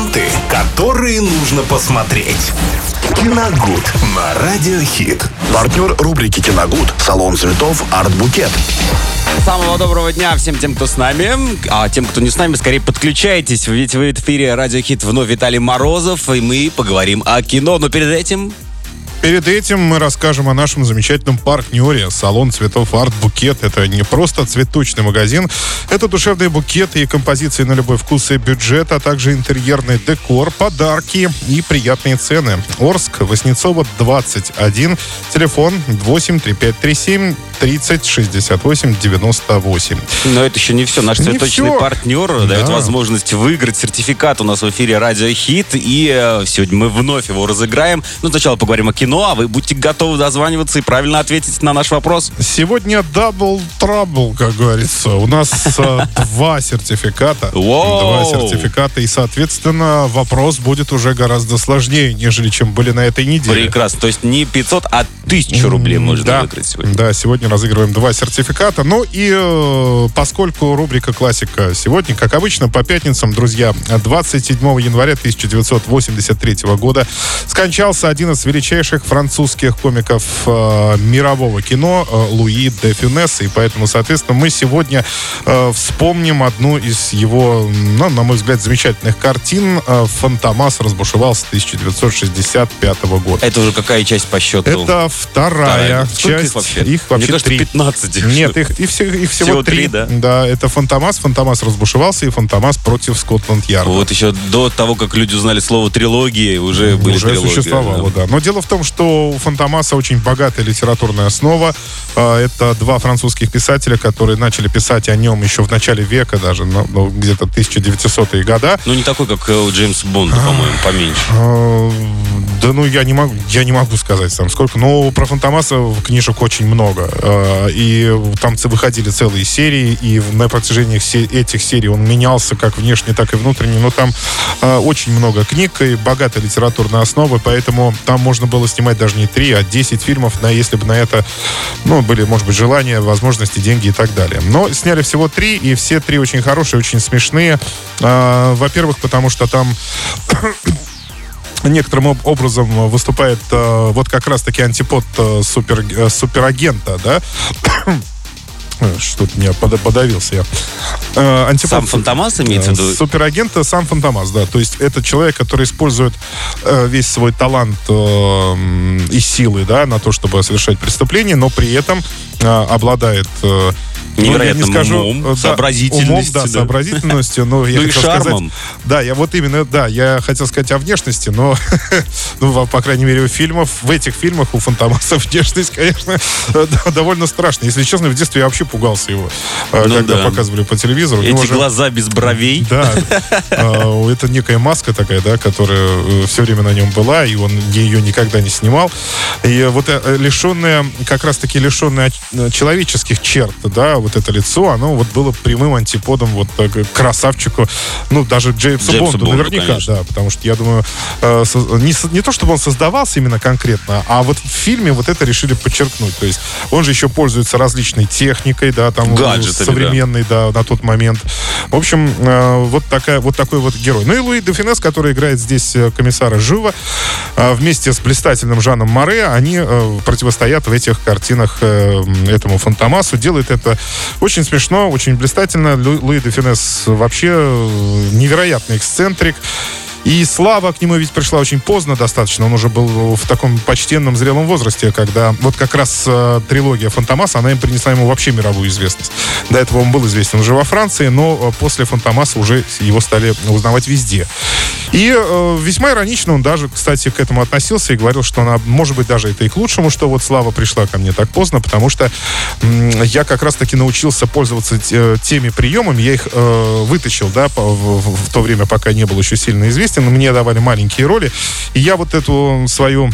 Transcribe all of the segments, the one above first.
ленты, которые нужно посмотреть. Киногуд на Радиохит. Партнер рубрики «Киногуд» – салон цветов «Арт Букет». Самого доброго дня всем тем, кто с нами. А тем, кто не с нами, скорее подключайтесь. Ведь в эфире Радиохит вновь Виталий Морозов, и мы поговорим о кино. Но перед этим Перед этим мы расскажем о нашем замечательном партнере. Салон цветов Арт Букет. Это не просто цветочный магазин. Это душевные букеты и композиции на любой вкус и бюджет, а также интерьерный декор, подарки и приятные цены. Орск, Воснецова, 21. Телефон 83537 30 68 98. Но это еще не все. Наш Не цветочный партнер дает Да. возможность выиграть сертификат у нас в эфире Радио Хит. И э, сегодня мы вновь его разыграем. Но сначала поговорим о кино, а вы будьте готовы дозваниваться и правильно ответить на наш вопрос. Сегодня double trouble, как говорится. У нас э, два сертификата. Два сертификата. И, соответственно, вопрос будет уже гораздо сложнее, нежели чем были на этой неделе. Прекрасно. То есть не 500, а 1000 рублей можно выиграть сегодня. Да, сегодня разыгрываем два сертификата. Ну и э, поскольку рубрика «Классика» сегодня, как обычно, по пятницам, друзья, 27 января 1983 года скончался один из величайших французских комиков э, мирового кино э, Луи де Фюнес. И поэтому, соответственно, мы сегодня э, вспомним одну из его, ну, на мой взгляд, замечательных картин. Э, «Фантомас» разбушевался 1965 года. Это уже какая часть по счету? Это вторая Вторая. Их часть. Их вообще Мне кажется, три. 15. Нет, их, их, все- их всего, Всего три. три, да? Да, это Фантомас, Фантомас разбушевался и Фантомас против Скотланд-Ярда. Вот еще до того, как люди узнали слово трилогии, уже были уже трилогии. существовало, да. Но дело в том, что у Фантомаса очень богатая литературная основа. А, Это два французских писателя, которые начали писать о нем еще в начале века, даже ну, где-то 1900-е года. Ну, не такой, как э, у Джеймса Бонда, по-моему, поменьше. Да ну я не могу, я не могу сказать там сколько, но про Фантомаса книжек очень много. А, И там выходили целые серии, и на протяжении этих серий он менялся как внешне, так и внутренне. Но там а, очень много книг и богатая литературная основа, поэтому там можно было снимать даже не три, а 10 фильмов, на, если бы на это ну, были, может быть, желания, возможности, деньги и так далее. Но сняли всего три, и все три очень хорошие, очень смешные. А, Во-первых, потому что там некоторым об- образом выступает э, вот как раз-таки антипод э, супер, э, суперагента, да? Э, Что-то меня пода- подавился я. Э, антипод Сам Фантомас имеется в виду? Э, Суперагент сам Фантомас, да. То есть это человек, который использует э, весь свой талант э, и силы, да, на то, чтобы совершать преступление, но при этом э, обладает э, ну, я Невероятным не скажу, умом, э, да, сообразительностью, умом, да, да. сообразительностью, но я Ну и хотел сказать, да, я вот именно, да, я хотел сказать о внешности, но, ну, по крайней мере, у фильмов, в этих фильмах у Фантомаса внешность, конечно, довольно страшная. Если честно, в детстве я вообще пугался его, э, Ну когда да. показывали по телевизору. У него Эти глаза без бровей. да, э, это некая маска такая, да, которая все время на нем была, и он ее никогда не снимал. И вот лишенное, как раз-таки лишенное э, человеческих черт, да, вот это лицо, оно вот было прямым антиподом вот красавчику, ну, даже Джеймсу, Джеймсу Бонду, Бонду, наверняка, конечно. да, потому что я думаю, э, не, не то, чтобы он создавался именно конкретно, а вот в фильме вот это решили подчеркнуть. То есть он же еще пользуется различной техникой, да, там Гаджетами, да. современной, да, на тот момент. В общем, э, вот, такая, вот такой вот герой. Ну и Луи де Финес, который играет здесь э, комиссара Жива, э, вместе с блистательным Жаном Море, они э, противостоят в этих картинах э, этому Фантомасу. Делает это очень смешно, очень блистательно. Лу- Луи де Финес вообще э, невероятный эксцентрик. И слава к нему ведь пришла очень поздно достаточно. Он уже был в таком почтенном зрелом возрасте, когда вот как раз э, трилогия Фантомаса, она им принесла ему вообще мировую известность. До этого он был известен уже во Франции, но э, после Фантомаса уже его стали узнавать везде. И э, весьма иронично он даже, кстати, к этому относился и говорил, что она, может быть, даже это и к лучшему, что вот слава пришла ко мне так поздно, потому что м, я как раз-таки научился пользоваться те- теми приемами, я их э, вытащил, да, в, в- в то время, пока не был еще сильно известен, мне давали маленькие роли, и я вот эту свою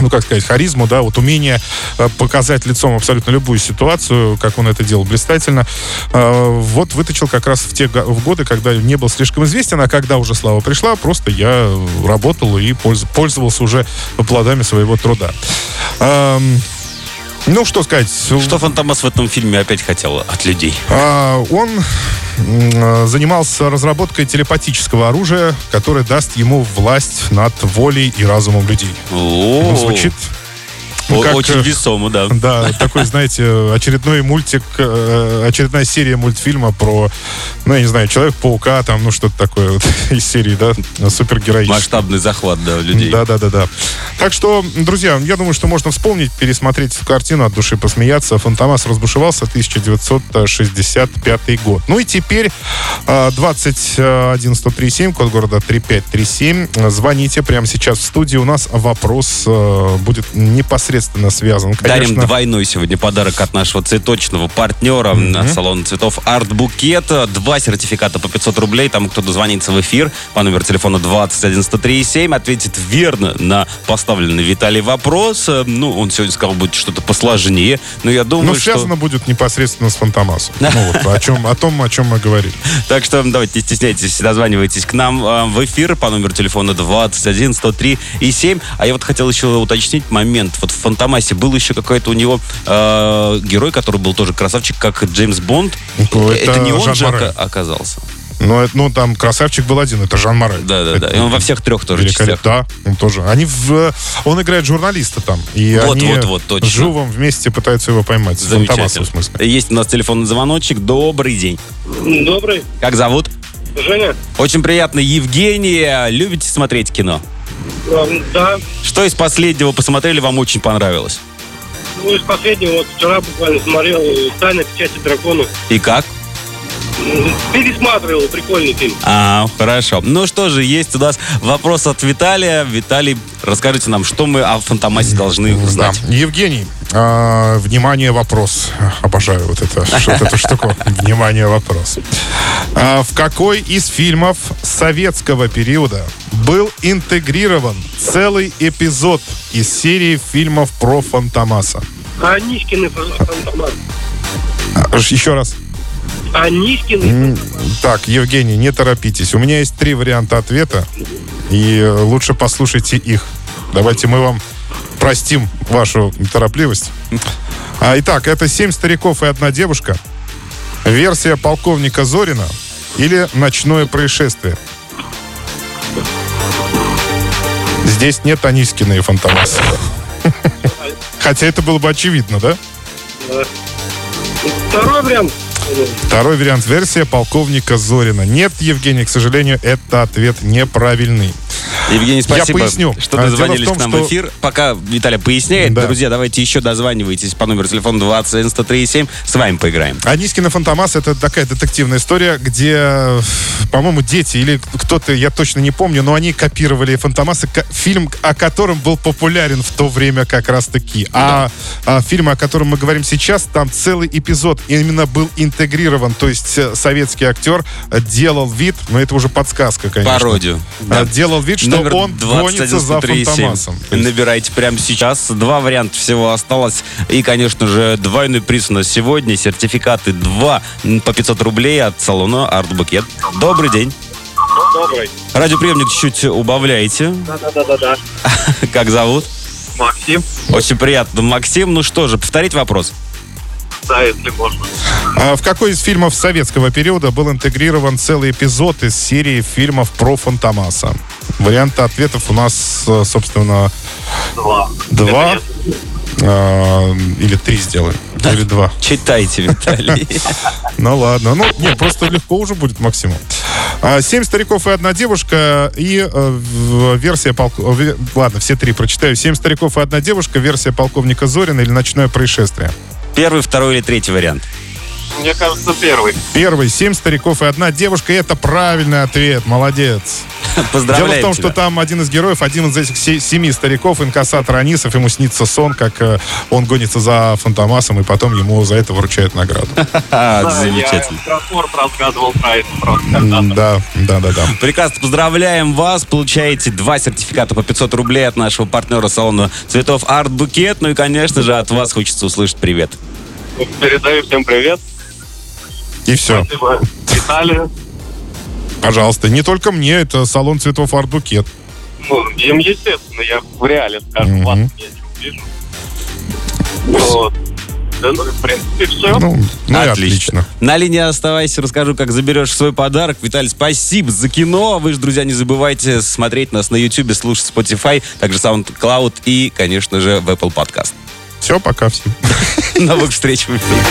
ну, как сказать, харизму, да, вот умение э, показать лицом абсолютно любую ситуацию, как он это делал блистательно, э, вот вытащил как раз в те в годы, когда не был слишком известен, а когда уже слава пришла, просто я работал и польз- пользовался уже плодами своего труда. Ну, что сказать. Что Фантомас в этом фильме опять хотел от людей? А, он м, занимался разработкой телепатического оружия, которое даст ему власть над волей и разумом людей. О, Ну, звучит как, очень э, весомо, да. Да, такой, знаете, очередной мультик, э, очередная серия мультфильма про, ну, я не знаю, Человек-паука, там, ну, что-то такое вот из серии, да, супергероический. Масштабный захват, да, людей. Да, да, да, да. Так что, друзья, я думаю, что можно вспомнить, пересмотреть эту картину от души посмеяться. Фантомас разбушевался 1965 год. Ну и теперь э, 21137, код города 3537. Звоните прямо сейчас в студии. У нас вопрос э, будет непосредственно связан, Дарим конечно. двойной сегодня подарок от нашего цветочного партнера на салон цветов Арт Букет. Два сертификата по 500 рублей. Там кто дозвонится в эфир по номеру телефона 21137, ответит верно на поставленный Виталий вопрос. Ну, он сегодня сказал, будет что-то посложнее. Но я думаю, что... связано будет непосредственно с Фантомасом. Ну вот, о, чем, о том, о чем мы говорили. Так что давайте не стесняйтесь, дозванивайтесь к нам э, в эфир по номеру телефона 21 103 и 7. А я вот хотел еще уточнить момент. Вот в Фантомасе был еще какой-то у него э, герой, который был тоже красавчик, как Джеймс Бонд. Ну, это не он Жан же Море. оказался. Но это, ну, там красавчик был один, это Жан Море. Да, да, да. И он во всех трех тоже частях. Великолепно. Да, он тоже. Они в, он играет журналиста там. И Вот, они вот, вот, точно. с Жувом вместе пытаются его поймать. Фантомасом, в смысле. Есть у нас телефонный звоночек. Добрый день. Добрый. Как зовут? Женя? Очень приятно. Евгения. Любите смотреть кино? Эм, Да. Что из последнего посмотрели, вам очень понравилось? Ну, из последнего, вот вчера буквально смотрел «Тайна печати дракона». И как? Пересматривал, прикольный фильм. А, хорошо. Ну что же, есть у нас вопрос от Виталия. Виталий, расскажите нам, что мы о Фантомасе должны Да. знать. Евгений, а, внимание, вопрос. Обожаю вот, это, вот эту штуку. Внимание, вопрос. А, в какой из фильмов советского периода был интегрирован целый эпизод из серии фильмов про Фантомаса? Анискины фантомат. А, Еще раз. Анискины. М, Так, Евгений, не торопитесь. У меня есть три варианта ответа, и э, лучше послушайте их. Давайте мы вам простим вашу торопливость. А, итак, это «Семь стариков и одна девушка», версия полковника Зорина или «Ночное происшествие». Здесь нет Анискина и Фантомаса. Хотя это было бы очевидно, да? Второй вариант. Второй вариант версия полковника Зорина. Нет, Евгений, к сожалению, это ответ неправильный. Евгений, спасибо, поясню. что А, дозвонились том, к нам что- в эфир. Пока Виталий поясняет, Да. друзья, давайте еще дозванивайтесь по номеру телефона 21 103 7. С вами поиграем. Анискин и Фантомас это такая детективная история, где, по-моему, дети или кто-то, я точно не помню, но они копировали Фантомаса, фильм, о котором был популярен в то время как раз-таки. А, а фильм, о котором мы говорим сейчас, там целый эпизод именно был интегрирован, то есть э, советский актер делал вид, но это уже подсказка, конечно. Пародию. А, Делал вид, что Номер он гонится за 21 Фантомасом. То есть- Набирайте прямо сейчас. Два варианта всего осталось. И, конечно же, двойной приз у нас сегодня. Сертификаты 2 по 500 рублей от салона Арт Букет. Добрый день. Добрый. Радиоприемник чуть убавляйте. Да-да-да-да. Как зовут? Максим. Очень приятно. Максим, ну что же, повторить вопрос. Да, если можно. А в какой из фильмов советского периода был интегрирован целый эпизод из серии фильмов про Фантомаса? Варианты ответов у нас, э, собственно, Два. два э, или три сделаем. Или два. Читайте, Виталий. Ну ладно. Ну, нет, просто легко уже будет Максиму. А, Семь стариков и одна девушка и э, версия полковника... Ладно, все три прочитаю. Семь стариков и одна девушка, версия полковника Зорина или ночное происшествие. Первый, второй или третий вариант? Мне кажется, первый. Первый. Семь стариков и одна девушка. И это правильный ответ. Молодец. Поздравляем Дело в том, тебя. что там один из героев, один из этих се- семи стариков, инкассатор Анисов, ему снится сон, как э, он гонится за Фантомасом, и потом ему за это вручают награду. Замечательно. рассказывал про это Да, да, да, да. Прекрасно, поздравляем вас. Получаете два сертификата по 500 рублей от нашего партнера салона цветов Арт Букет. Ну и, конечно же, от вас хочется услышать привет. Передаю всем привет. И все. Спасибо Виталию. Пожалуйста. Не только мне, это салон цветов Арт Букет. Ну, им, естественно, я в реале, скажем, Мгм. вас я не увижу. Вот. Да, ну, в принципе, все. Ну, ну и отлично. На линии оставайся, расскажу, как заберешь свой подарок. Виталий, спасибо за кино. Вы же, друзья, не забывайте смотреть нас на YouTube, слушать Spotify, также SoundCloud и, конечно же, в Apple Podcast. Все, пока всем. Новых встреч в эфире.